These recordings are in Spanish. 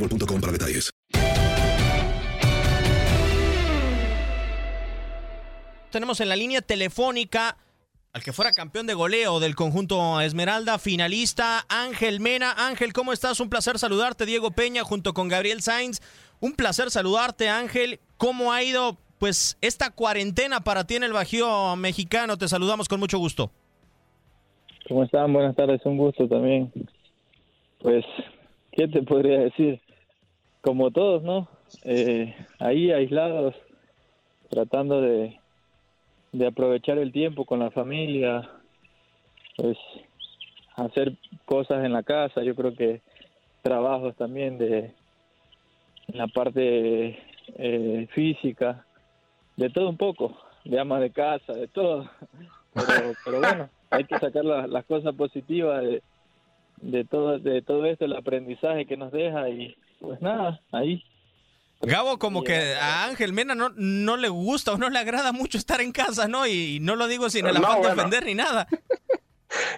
boostmobile.com para detalles. Tenemos en la línea telefónica al que fuera campeón de goleo del conjunto Esmeralda, finalista Ángel Mena. Ángel, ¿cómo estás? Un placer saludarte. Diego Peña junto con Gabriel Sainz. Un placer saludarte, Ángel. ¿Cómo ha ido pues esta cuarentena para ti en el Bajío mexicano? Te saludamos con mucho gusto. ¿Cómo están? Buenas tardes, un gusto también. Pues, ¿qué te podría decir? Como todos, ¿no? Eh, ahí aislados, tratando de, de aprovechar el tiempo con la familia, pues hacer cosas en la casa, yo creo que trabajos también de en la parte eh, física, de todo un poco, de ama de casa, de todo. Pero, pero bueno, hay que sacar la- las cosas positivas de, de todo de todo esto, el aprendizaje que nos deja y pues nada, ahí. Gabo, como que a Ángel Mena no, no le gusta o no le agrada mucho estar en casa, ¿no? Y no lo digo sin el No, afán de ofender ni nada.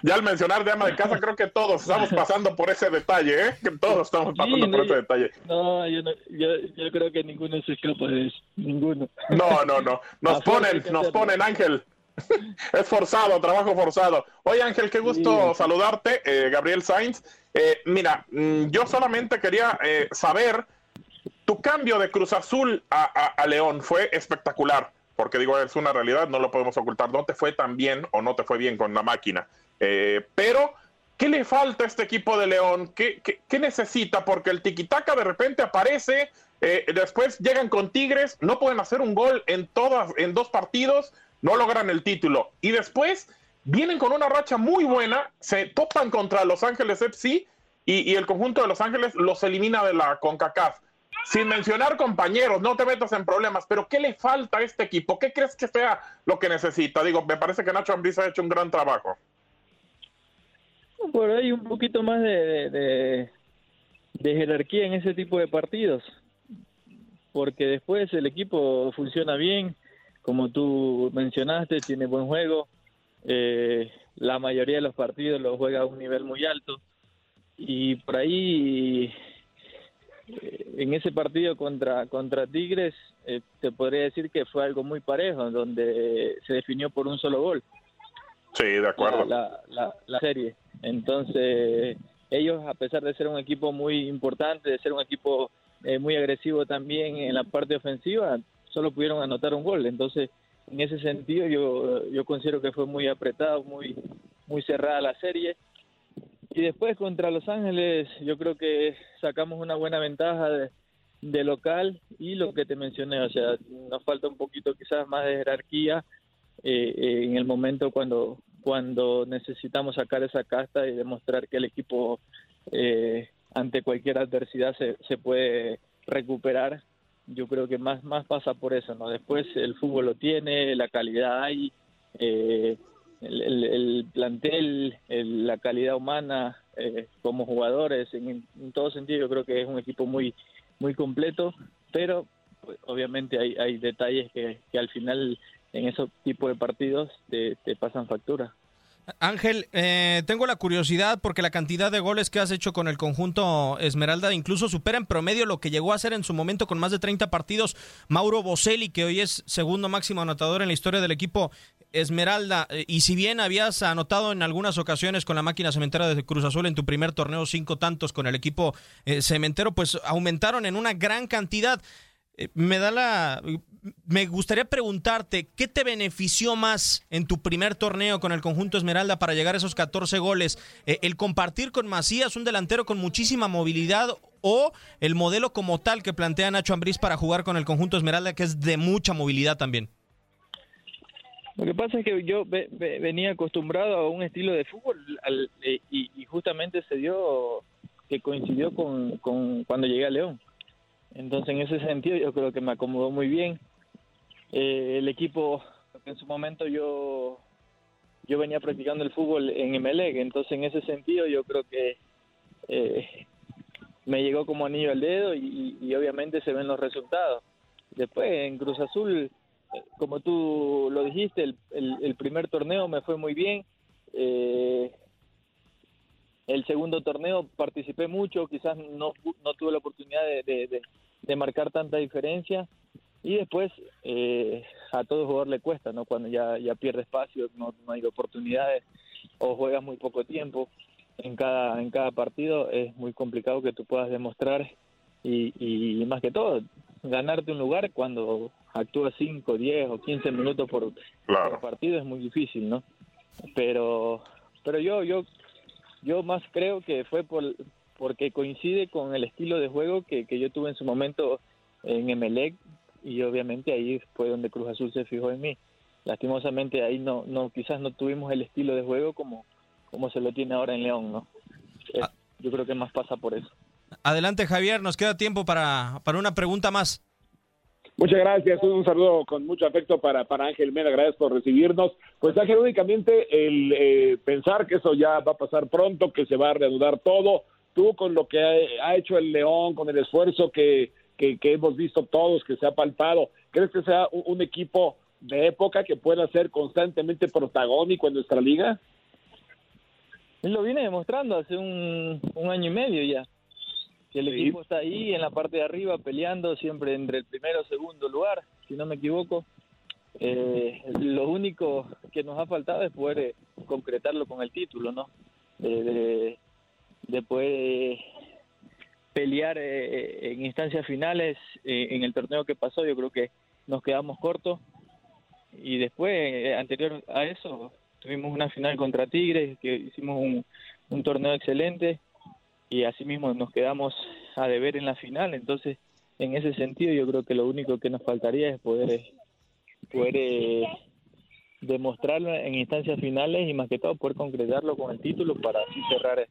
Ya al mencionar de ama de casa, creo que todos estamos pasando por ese detalle, ¿eh? Que todos estamos pasando Sí, por no, ese detalle. No, yo, no, yo, yo creo que ninguno se escapa de eso, ninguno. No, no, no. Nos ponen, nos ponen, Ángel. Es forzado, trabajo forzado. Oye, Ángel, qué gusto Sí. saludarte, eh, Gabriel Sainz. Eh, mira, mm, yo solamente quería eh, saber, tu cambio de Cruz Azul a, a- a León fue espectacular, porque digo, es una realidad, no lo podemos ocultar, no te fue tan bien o no te fue bien con la máquina. Eh, pero, ¿qué le falta a este equipo de León? ¿Qué, qué- qué necesita? Porque el tiquitaca de repente aparece, después llegan con Tigres, no pueden hacer un gol en todas, en dos partidos, no logran el título. Y después vienen con una racha muy buena, se topan contra Los Ángeles FC y, el conjunto de Los Ángeles los elimina de la CONCACAF. Sin mencionar compañeros, no te metas en problemas, pero ¿qué le falta a este equipo? ¿Qué crees que sea lo que necesita? Digo, me parece que Nacho Ambriz ha hecho un gran trabajo. Por ahí un poquito más de- de jerarquía en ese tipo de partidos, porque después el equipo funciona bien, como tú mencionaste, tiene buen juego, eh, la mayoría de los partidos los juega a un nivel muy alto y por ahí eh, en ese partido contra contra Tigres eh, te podría decir que fue algo muy parejo, donde se definió por un solo gol Sí, de acuerdo. la, la, la serie. Entonces, ellos, a pesar de ser un equipo muy importante, de ser un equipo eh, muy agresivo también en la parte ofensiva, solo pudieron anotar un gol. Entonces, en ese sentido, yo, yo considero que fue muy apretado, muy, muy cerrada la serie. y después contra Los Ángeles yo creo que sacamos una buena ventaja de, local y lo que te mencioné, o sea, nos falta un poquito quizás más de jerarquía eh, eh, en el momento cuando cuando necesitamos sacar esa casta y demostrar que el equipo eh, ante cualquier adversidad se, se puede recuperar. Yo creo que más más pasa por eso, ¿no? Después el fútbol lo tiene, la calidad hay, eh, el, el, el, plantel, el, la calidad humana eh, como jugadores, en, en, todo sentido yo creo que es un equipo muy muy completo, pero pues, obviamente hay, hay detalles que, al final en esos tipos de partidos te pasan factura. Ángel, eh, tengo la curiosidad porque la cantidad de goles que has hecho con el conjunto Esmeralda incluso supera en promedio lo que llegó a hacer en su momento con más de 30 partidos Mauro Boselli, que hoy es segundo máximo anotador en la historia del equipo Esmeralda. Y si bien habías anotado en algunas ocasiones con la máquina cementera de Cruz Azul en tu primer torneo cinco tantos con el equipo eh, cementero, pues aumentaron en una gran cantidad. Eh, me da la me gustaría preguntarte qué te benefició más en tu primer torneo con el conjunto Esmeralda para llegar a esos 14 goles eh, el compartir con Macías un delantero con muchísima movilidad o el modelo como tal que plantea Nacho Ambriz para jugar con el conjunto Esmeralda que es de mucha movilidad también lo que pasa es que yo ve, ve, venía acostumbrado a un estilo de fútbol al, eh, y, y, justamente se dio que coincidió con cuando llegué a León entonces, en ese sentido, yo creo que me acomodó muy bien. Eh, el equipo, en su momento yo yo venía practicando el fútbol en MLEG, entonces en ese sentido yo creo que eh, me llegó como anillo al dedo y, obviamente se ven los resultados. Después en Cruz Azul, como tú lo dijiste, el, el, el, primer torneo me fue muy bien. Eh, el segundo torneo participé mucho, quizás no, no tuve la oportunidad de, de, de, de marcar tanta diferencia y después eh, a todo jugador le cuesta, ¿no? Cuando ya, ya pierde espacio, no, no, hay oportunidades o juegas muy poco tiempo en cada, en cada partido, es muy complicado que tú puedas demostrar y, y, más que todo, ganarte un lugar cuando actúas 5, 10 o 15 minutos por, claro. por partido es muy difícil, ¿no? Pero, pero yo, yo yo más creo que fue por porque coincide con el estilo de juego que, que yo tuve en su momento en Emelec y obviamente ahí fue donde Cruz Azul se fijó en mí. Lastimosamente ahí no, no quizás no tuvimos el estilo de juego como, como se lo tiene ahora en León, ¿no? Es, yo creo que más pasa por eso. Adelante Javier, nos queda tiempo para, para una pregunta más. Muchas gracias, un saludo con mucho afecto para, para Ángel Mena, gracias por recibirnos. Pues Ángel, únicamente el eh, pensar que eso ya va a pasar pronto, que se va a reanudar todo, tú con lo que ha, hecho el León, con el esfuerzo que, que, que, hemos visto todos, que se ha palpado, ¿crees que sea un, equipo de época que pueda ser constantemente protagónico en nuestra liga? Lo viene demostrando hace un año y medio ya que el sí. equipo está ahí en la parte de arriba peleando siempre entre el primero y segundo lugar, si no me equivoco. Eh, lo único que nos ha faltado es poder eh, concretarlo con el título, ¿no? De, de, de poder pelear eh, en instancias finales eh, en el torneo que pasó, yo creo que nos quedamos cortos. Y después, eh, anterior a eso, tuvimos una final contra Tigres, que hicimos un, un torneo excelente y así mismo nos quedamos a deber en la final. Entonces, en ese sentido, yo creo que lo único que nos faltaría es poder, poder eh, demostrarlo en instancias finales y más que todo poder concretarlo con el título para así cerrar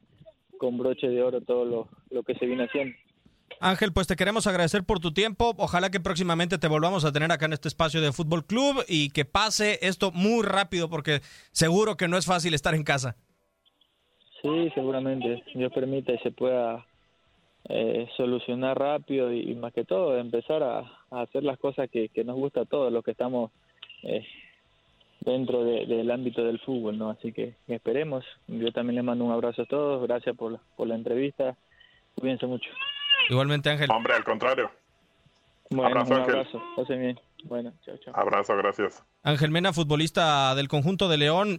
con broche de oro todo lo, lo que se viene haciendo. Ángel, pues te queremos agradecer por tu tiempo. Ojalá que próximamente te volvamos a tener acá en este espacio de Fútbol Club y que pase esto muy rápido porque seguro que no es fácil estar en casa. Sí, seguramente. Dios permita y se pueda eh, solucionar rápido y, y, más que todo empezar a, a hacer las cosas que, que, nos gusta a todos los que estamos eh, dentro de, del ámbito del fútbol, ¿no? Así que esperemos. Yo también les mando un abrazo a todos. Gracias por, por la entrevista. Cuídense mucho. Igualmente, Ángel. Hombre, al contrario. Bueno, abrazo, un abrazo. Pasen bien. Bueno, chao, chao. Abrazo, gracias. Ángel Mena, futbolista del conjunto de León.